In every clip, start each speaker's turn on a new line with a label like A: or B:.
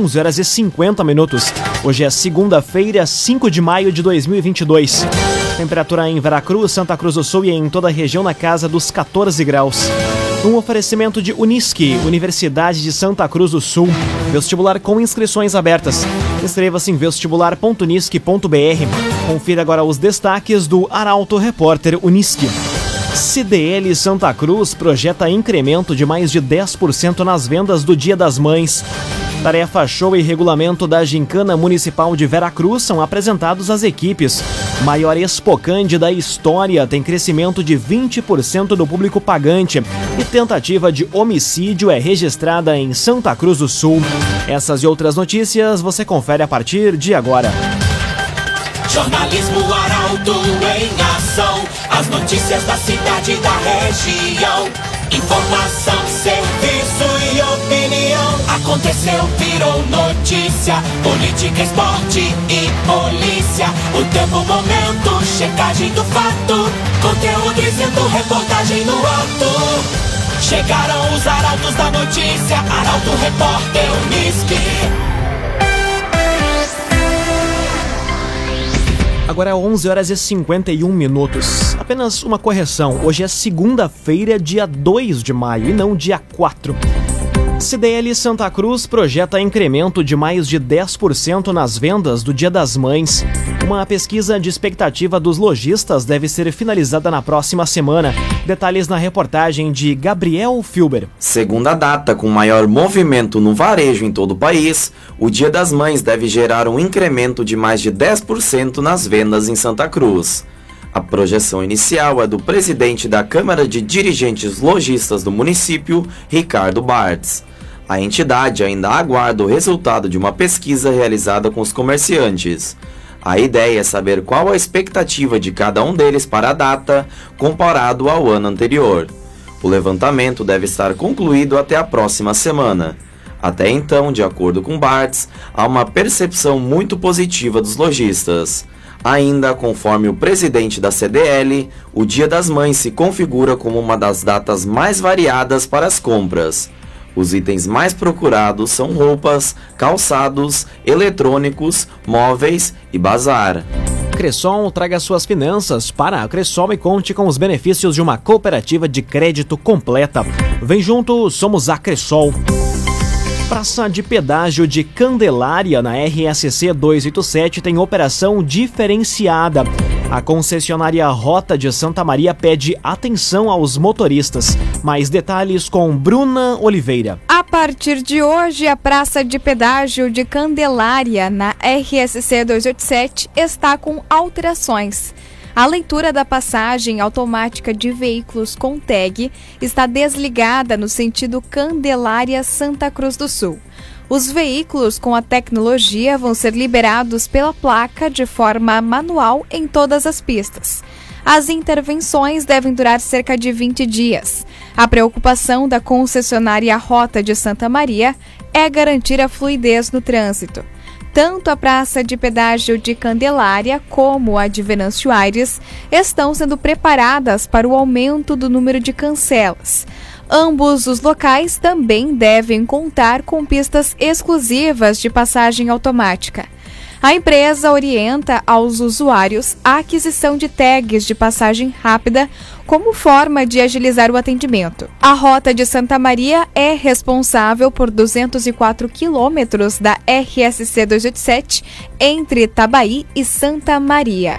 A: 11 horas e 50 minutos. Hoje é segunda-feira, 5 de maio de 2022. Temperatura em Veracruz, Santa Cruz do Sul e em toda a região na casa dos 14 graus. Um oferecimento de Unisque, Universidade de Santa Cruz do Sul. Vestibular com inscrições abertas. Inscreva-se em vestibular.unisque.br. Confira agora os destaques do Arauto Repórter Unisque. CDL Santa Cruz projeta incremento de mais de 10% nas vendas do Dia das Mães. Tarefa show e regulamento da Gincana Municipal de Veracruz são apresentados às equipes. Maior expocande da história tem crescimento de 20% do público pagante. E tentativa de homicídio é registrada em Santa Cruz do Sul. Essas e outras notícias você confere a partir de agora.
B: Jornalismo Arauto em ação. As notícias da cidade e da região. Informação, serviço e opinião. Aconteceu, virou notícia. Política, esporte e polícia. O tempo, momento, checagem do fato. Conteúdo dizendo, reportagem no ato. Chegaram os arautos da notícia. Arauto, repórter, Unisque.
A: Agora é 11 horas e 51 minutos. Apenas uma correção. Hoje é segunda-feira, dia 2 de maio e não dia 4. CDL Santa Cruz projeta incremento de mais de 10% nas vendas do Dia das Mães. Uma pesquisa de expectativa dos lojistas deve ser finalizada na próxima semana. Detalhes na reportagem de Gabriel Filber.
C: Segunda data com maior movimento no varejo em todo o país, o Dia das Mães deve gerar um incremento de mais de 10% nas vendas em Santa Cruz. A projeção inicial é do presidente da Câmara de Dirigentes Lojistas do município, Ricardo Bartz. A entidade ainda aguarda o resultado de uma pesquisa realizada com os comerciantes. A ideia é saber qual a expectativa de cada um deles para a data, comparado ao ano anterior. O levantamento deve estar concluído até a próxima semana. Até então, de acordo com Bartz, há uma percepção muito positiva dos lojistas. Ainda conforme o presidente da CDL, o Dia das Mães se configura como uma das datas mais variadas para as compras. Os itens mais procurados são roupas, calçados, eletrônicos, móveis e bazar.
A: Cressol traga suas finanças para a Cressol e conte com os benefícios de uma cooperativa de crédito completa. Vem junto, somos a Cressol. Praça de pedágio de Candelária na RSC 287 tem operação diferenciada. A concessionária Rota de Santa Maria pede atenção aos motoristas. Mais detalhes com Bruna Oliveira.
D: A partir de hoje, a praça de pedágio de Candelária, na RSC 287, está com alterações. A leitura da passagem automática de veículos com tag está desligada no sentido Candelária Santa Cruz do Sul. Os veículos com a tecnologia vão ser liberados pela placa de forma manual em todas as pistas. As intervenções devem durar cerca de 20 dias. A preocupação da concessionária Rota de Santa Maria é garantir a fluidez no trânsito. Tanto a praça de pedágio de Candelária como a de Venâncio Aires estão sendo preparadas para o aumento do número de cancelas. Ambos os locais também devem contar com pistas exclusivas de passagem automática. A empresa orienta aos usuários a aquisição de tags de passagem rápida como forma de agilizar o atendimento. A rota de Santa Maria é responsável por 204 quilômetros da RSC 287 entre Tabaí e Santa Maria.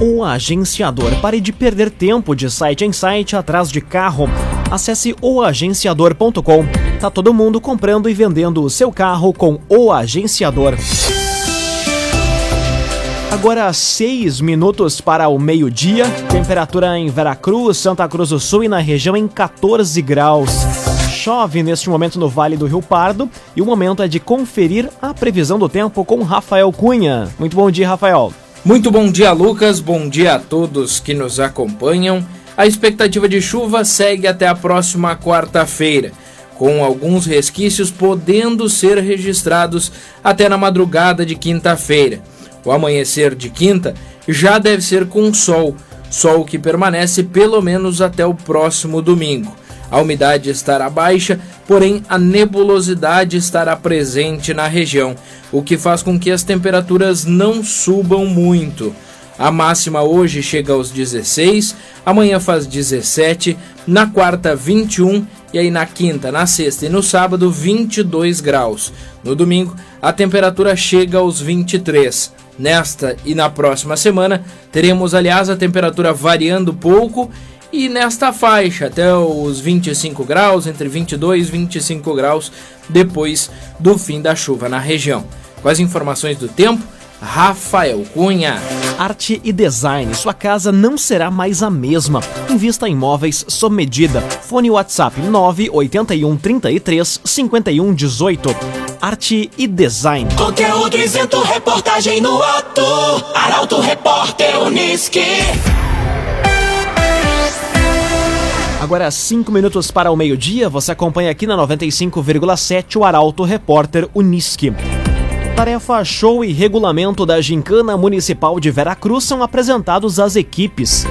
A: O agenciador. Pare de perder tempo de site em site atrás de carro. Acesse oagenciador.com. Tá todo mundo comprando e vendendo o seu carro com o agenciador. Agora, seis minutos para o meio-dia. Temperatura em Veracruz, Santa Cruz do Sul e na região em 14 graus. Chove neste momento no Vale do Rio Pardo e o momento é de conferir a previsão do tempo com Rafael Cunha. Muito bom dia, Rafael.
E: Muito bom dia, Lucas. Bom dia a todos que nos acompanham. A expectativa de chuva segue até a próxima quarta-feira, com alguns resquícios podendo ser registrados até na madrugada de quinta-feira. O amanhecer de quinta já deve ser com sol, sol que permanece pelo menos até o próximo domingo. A umidade estará baixa, porém a nebulosidade estará presente na região, o que faz com que as temperaturas não subam muito. A máxima hoje chega aos 16, amanhã faz 17, na quarta 21 e aí na quinta, na sexta e no sábado 22 graus. No domingo a temperatura chega aos 23. Nesta e na próxima semana teremos aliás a temperatura variando pouco e nesta faixa até os 25 graus, entre 22 e 25 graus depois do fim da chuva na região. Com as informações do tempo, Rafael Cunha.
A: Arte e design. Sua casa não será mais a mesma. Invista em móveis sob medida. Fone WhatsApp 981 33 51 18. Arte e design.
B: Conteúdo isento, reportagem no ato. Arauto Repórter Uniski.
A: Agora, 5 minutos para o meio-dia, você acompanha aqui na 95,7 o Arauto Repórter Uniski. Tarefa show e regulamento da Gincana Municipal de Veracruz são apresentados às equipes.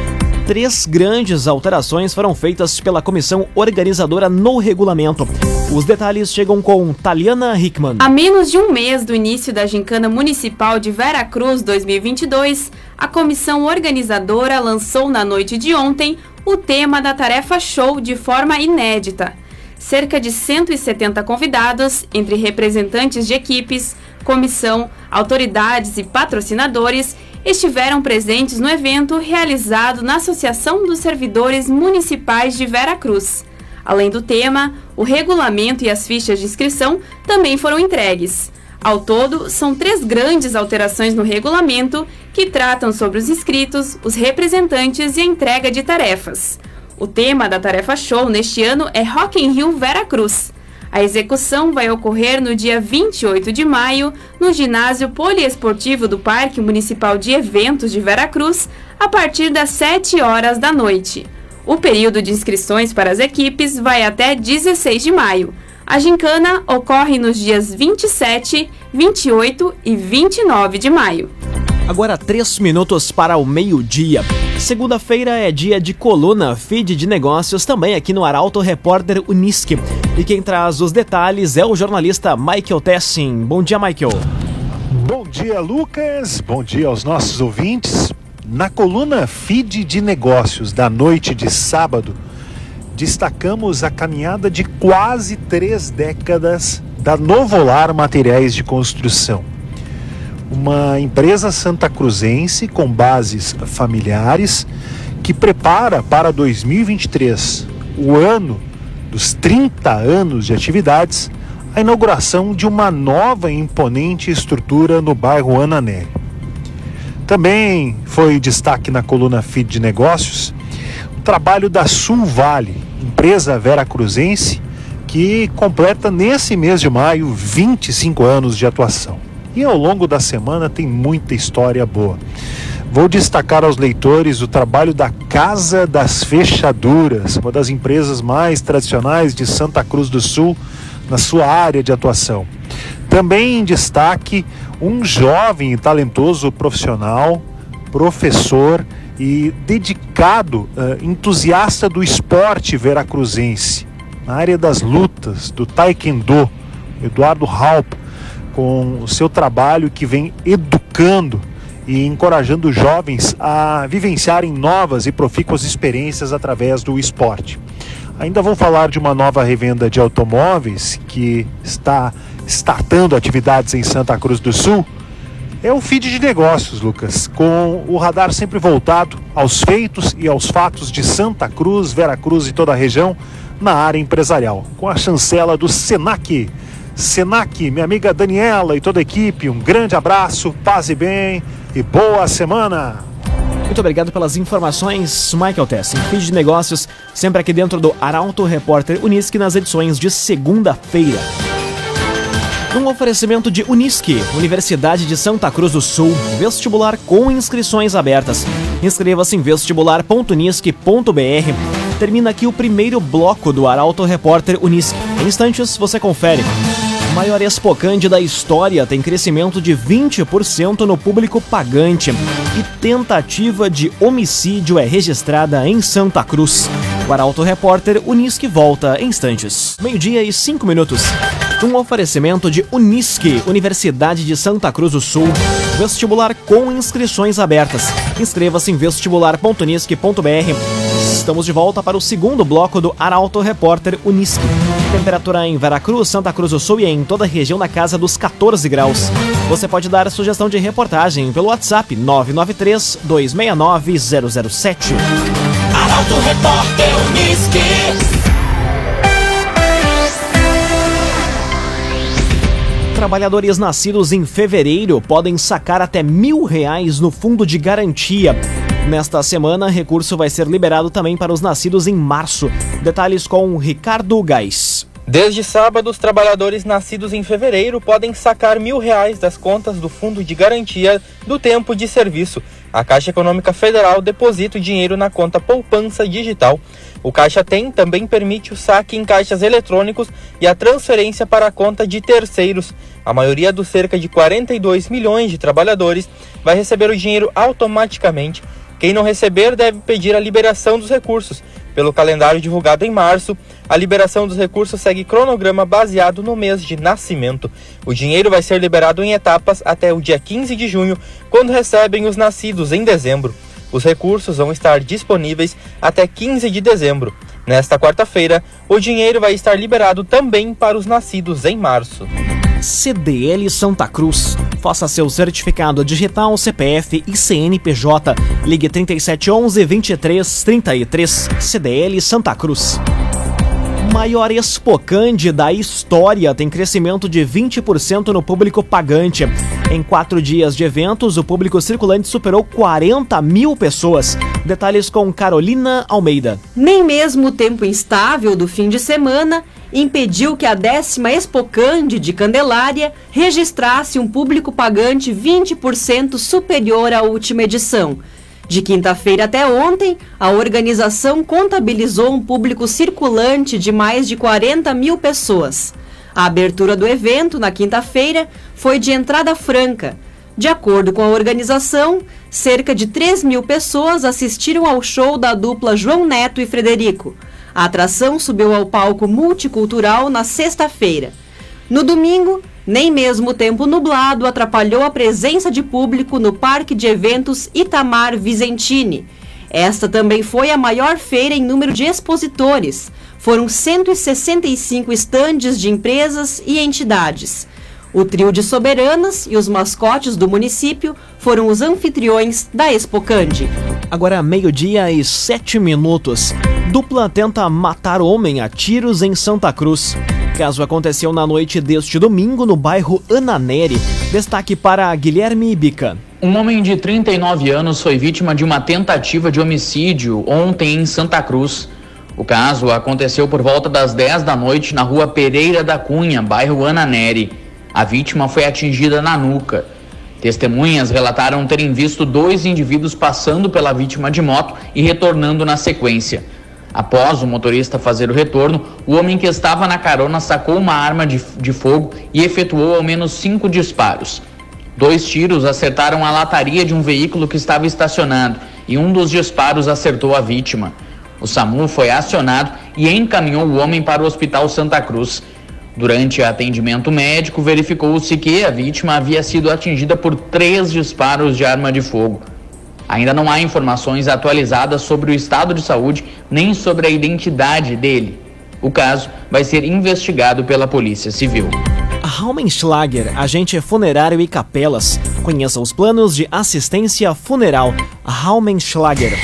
A: Três grandes alterações foram feitas pela comissão organizadora no regulamento. Os detalhes chegam com Taliana Hickman.
F: A menos de um mês do início da Gincana Municipal de Veracruz 2022, a comissão organizadora lançou na noite de ontem o tema da tarefa show de forma inédita. Cerca de 170 convidados, entre representantes de equipes, comissão, autoridades e patrocinadores, estiveram presentes no evento realizado na Associação dos Servidores Municipais de Veracruz. Além do tema, o regulamento e as fichas de inscrição também foram entregues. Ao todo, são três grandes alterações no regulamento que tratam sobre os inscritos, os representantes e a entrega de tarefas. O tema da tarefa show neste ano é Rock in Rio Veracruz. A execução vai ocorrer no dia 28 de maio, no ginásio poliesportivo do Parque Municipal de Eventos de Veracruz, a partir das 7 horas da noite. O período de inscrições para as equipes vai até 16 de maio. A gincana ocorre nos dias 27, 28 e 29 de maio.
A: Agora, três minutos para o meio-dia. Segunda-feira é dia de coluna feed de negócios, também aqui no Arauto Repórter Uniski. E quem traz os detalhes é o jornalista Michael Tessin. Bom dia, Michael.
G: Bom dia, Lucas. Bom dia aos nossos ouvintes. Na coluna feed de negócios da noite de sábado, destacamos a caminhada de quase três décadas da Novolar Materiais de Construção. Uma empresa santa cruzense com bases familiares que prepara para 2023, o ano dos 30 anos de atividades, a inauguração de uma nova e imponente estrutura no bairro Ananelli. Também foi destaque na coluna Feed de Negócios o trabalho da Sul Vale, empresa veracruzense que completa nesse mês de maio 25 anos de atuação. E ao longo da semana tem muita história boa. Vou destacar aos leitores o trabalho da Casa das Fechaduras, uma das empresas mais tradicionais de Santa Cruz do Sul, na sua área de atuação. Também em destaque um jovem e talentoso profissional, professor e dedicado, uh, entusiasta do esporte veracruzense, na área das lutas, do taekwondo, Eduardo Halp, com o seu trabalho que vem educando e encorajando jovens a vivenciarem novas e profícuas experiências através do esporte. Ainda vou falar de uma nova revenda de automóveis que está startando atividades em Santa Cruz do Sul. É o feed de negócios, Lucas, com o radar sempre voltado aos feitos e aos fatos de Santa Cruz, Veracruz e toda a região na área empresarial, com a chancela do Senac. Senac, minha amiga Daniela e toda a equipe, um grande abraço, paz e bem e boa semana!
A: Muito obrigado pelas informações, Michael Tessin. Feed de negócios, sempre aqui dentro do Arauto Repórter Unisque nas edições de segunda-feira. Um oferecimento de Unisque, Universidade de Santa Cruz do Sul, vestibular com inscrições abertas. Inscreva-se em vestibular.unisque.br. Termina aqui o primeiro bloco do Arauto Repórter Unisque. Em instantes você confere. O maior expocande da história tem crescimento de 20% no público pagante. E tentativa de homicídio é registrada em Santa Cruz. O Arauto Repórter Unisque volta em instantes. Meio-dia e cinco minutos. Um oferecimento de Unisque, Universidade de Santa Cruz do Sul. Vestibular com inscrições abertas. Inscreva-se em vestibular.unisque.br. Estamos de volta para o segundo bloco do Arauto Repórter Unisque. Temperatura em Veracruz, Santa Cruz do Sul e em toda a região na casa dos 14 graus. Você pode dar sugestão de reportagem pelo WhatsApp 993 269 007.
B: Arauto Repórter Unisque.
A: Trabalhadores nascidos em fevereiro podem sacar até mil reais no fundo de garantia. Nesta semana, recurso vai ser liberado também para os nascidos em março. Detalhes com Ricardo Gás.
H: Desde sábado, os trabalhadores nascidos em fevereiro podem sacar mil reais das contas do Fundo de Garantia do Tempo de Serviço. A Caixa Econômica Federal deposita o dinheiro na conta Poupança Digital. O Caixa Tem também permite o saque em caixas eletrônicos e a transferência para a conta de terceiros. A maioria dos cerca de 42 milhões de trabalhadores vai receber o dinheiro automaticamente. Quem não receber deve pedir a liberação dos recursos. Pelo calendário divulgado em março, a liberação dos recursos segue cronograma baseado no mês de nascimento. O dinheiro vai ser liberado em etapas até o dia 15 de junho, quando recebem os nascidos em dezembro. Os recursos vão estar disponíveis até 15 de dezembro. Nesta quarta-feira, o dinheiro vai estar liberado também para os nascidos em março.
A: CDL Santa Cruz. Faça seu certificado digital, CPF e CNPJ. Ligue 3711 2333. CDL Santa Cruz. Maior Expocande da história tem crescimento de 20% no público pagante. Em quatro dias de eventos, o público circulante superou 40 mil pessoas. Detalhes com Carolina Almeida.
I: Nem mesmo o tempo instável do fim de semana impediu que a décima Expocande de Candelária registrasse um público pagante 20% superior à última edição. De quinta-feira até ontem, a organização contabilizou um público circulante de mais de 40 mil pessoas. A abertura do evento, na quinta-feira, foi de entrada franca. De acordo com a organização, cerca de 3 mil pessoas assistiram ao show da dupla João Neto e Frederico. A atração subiu ao palco multicultural na sexta-feira. No domingo, nem mesmo o tempo nublado atrapalhou a presença de público no Parque de Eventos Itamar Vicentini. Esta também foi a maior feira em número de expositores. Foram 165 estandes de empresas e entidades. O trio de soberanas e os mascotes do município foram os anfitriões da Expocande.
A: Agora meio-dia e sete minutos. Dupla tenta matar homem a tiros em Santa Cruz. Caso aconteceu na noite deste domingo no bairro Ananeri. Destaque para Guilherme Bica.
J: Um homem de 39 anos foi vítima de uma tentativa de homicídio ontem em Santa Cruz. O caso aconteceu por volta das 10 da noite na rua Pereira da Cunha, bairro Ananeri. A vítima foi atingida na nuca. Testemunhas relataram terem visto dois indivíduos passando pela vítima de moto e retornando na sequência. Após o motorista fazer o retorno, o homem que estava na carona sacou uma arma de, de fogo e efetuou ao menos cinco disparos. Dois tiros acertaram a lataria de um veículo que estava estacionado e um dos disparos acertou a vítima. O SAMU foi acionado e encaminhou o homem para o Hospital Santa Cruz. Durante atendimento médico, verificou-se que a vítima havia sido atingida por três disparos de arma de fogo. Ainda não há informações atualizadas sobre o estado de saúde nem sobre a identidade dele. O caso vai ser investigado pela Polícia Civil.
A: Raumenschlager, agente funerário e capelas. Conheça os planos de assistência funeral. Raumenschlager.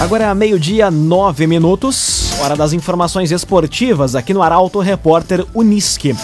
A: Agora é meio-dia, nove minutos. Hora das informações esportivas aqui no Arauto Repórter Unisque.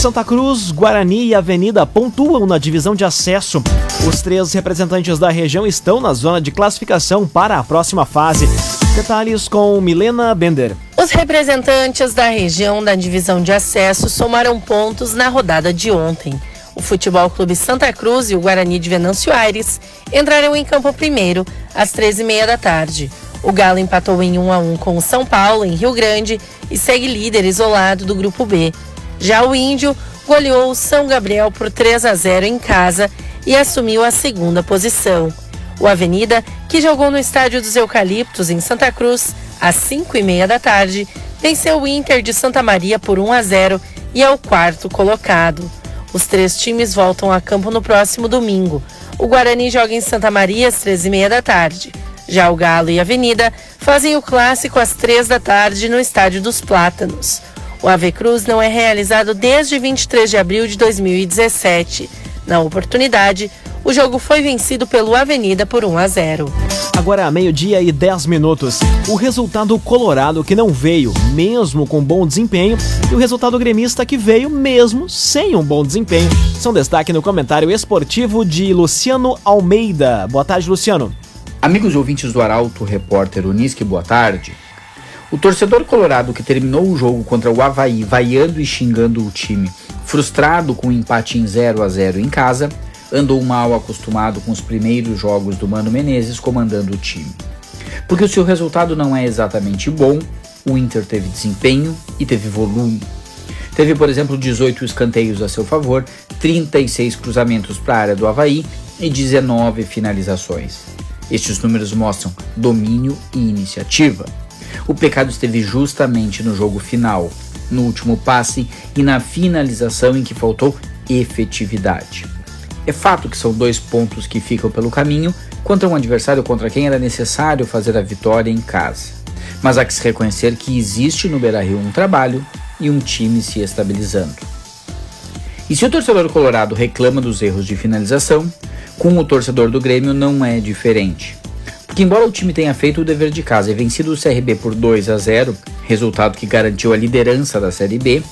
A: Santa Cruz, Guarani e Avenida pontuam na divisão de acesso. Os três representantes da região estão na zona de classificação para a próxima fase. Detalhes com Milena Bender.
K: Os representantes da região da divisão de acesso somaram pontos na rodada de ontem. O Futebol Clube Santa Cruz e o Guarani de Venâncio Aires entraram em campo primeiro, às 13h30 da tarde. O Galo empatou em 1 a 1 com o São Paulo, em Rio Grande, e segue líder isolado do Grupo B. Já o Índio goleou o São Gabriel por 3 a 0 em casa e assumiu a segunda posição. O Avenida, que jogou no Estádio dos Eucaliptos, em Santa Cruz, às 5 e meia da tarde, venceu o Inter de Santa Maria por 1 a 0 e é o quarto colocado. Os três times voltam a campo no próximo domingo. O Guarani joga em Santa Maria às 13 e meia da tarde. Já o Galo e a Avenida fazem o clássico às 3 da tarde no Estádio dos Plátanos. O Ave Cruz não é realizado desde 23 de abril de 2017. Na oportunidade, o jogo foi vencido pelo Avenida por 1 a 0.
A: Agora, meio-dia e 10 minutos. O resultado colorado que não veio, mesmo com bom desempenho, e o resultado gremista que veio, mesmo sem um bom desempenho. São destaque no comentário esportivo de Luciano Almeida. Boa tarde, Luciano.
L: Amigos ouvintes do Arauto, repórter Unisque, boa tarde. O torcedor colorado que terminou o jogo contra o Havaí vaiando e xingando o time, frustrado com o um empate em 0 a 0 em casa, andou mal acostumado com os primeiros jogos do Mano Menezes comandando o time. Porque se o resultado não é exatamente bom, o Inter teve desempenho e teve volume. Teve, por exemplo, 18 escanteios a seu favor, 36 cruzamentos para a área do Havaí e 19 finalizações. Estes números mostram domínio e iniciativa. O pecado esteve justamente no jogo final, no último passe e na finalização em que faltou efetividade. É fato que são dois pontos que ficam pelo caminho contra um adversário contra quem era necessário fazer a vitória em casa. Mas há que se reconhecer que existe no Beira-Rio um trabalho e um time se estabilizando. E se o torcedor colorado reclama dos erros de finalização, com o torcedor do Grêmio não é diferente. Porque embora o time tenha feito o dever de casa e vencido o CRB por 2 a 0, resultado que garantiu a liderança da Série B,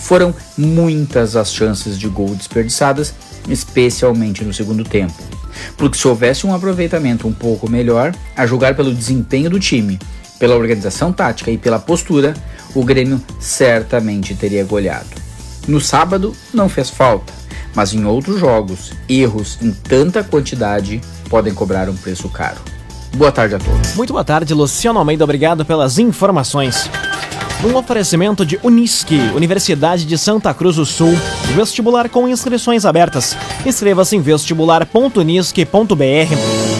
L: foram muitas as chances de gol desperdiçadas especialmente no segundo tempo. Porque se houvesse um aproveitamento um pouco melhor, a julgar pelo desempenho do time, pela organização tática e pela postura, o Grêmio certamente teria goleado. No sábado não fez falta, mas em outros jogos, erros em tanta quantidade podem cobrar um preço caro. Boa tarde a todos.
A: Muito boa tarde, Luciano Almeida. Obrigado pelas informações. Um oferecimento de Unisque, Universidade de Santa Cruz do Sul, vestibular com inscrições abertas. Inscreva-se em vestibular.unisque.br.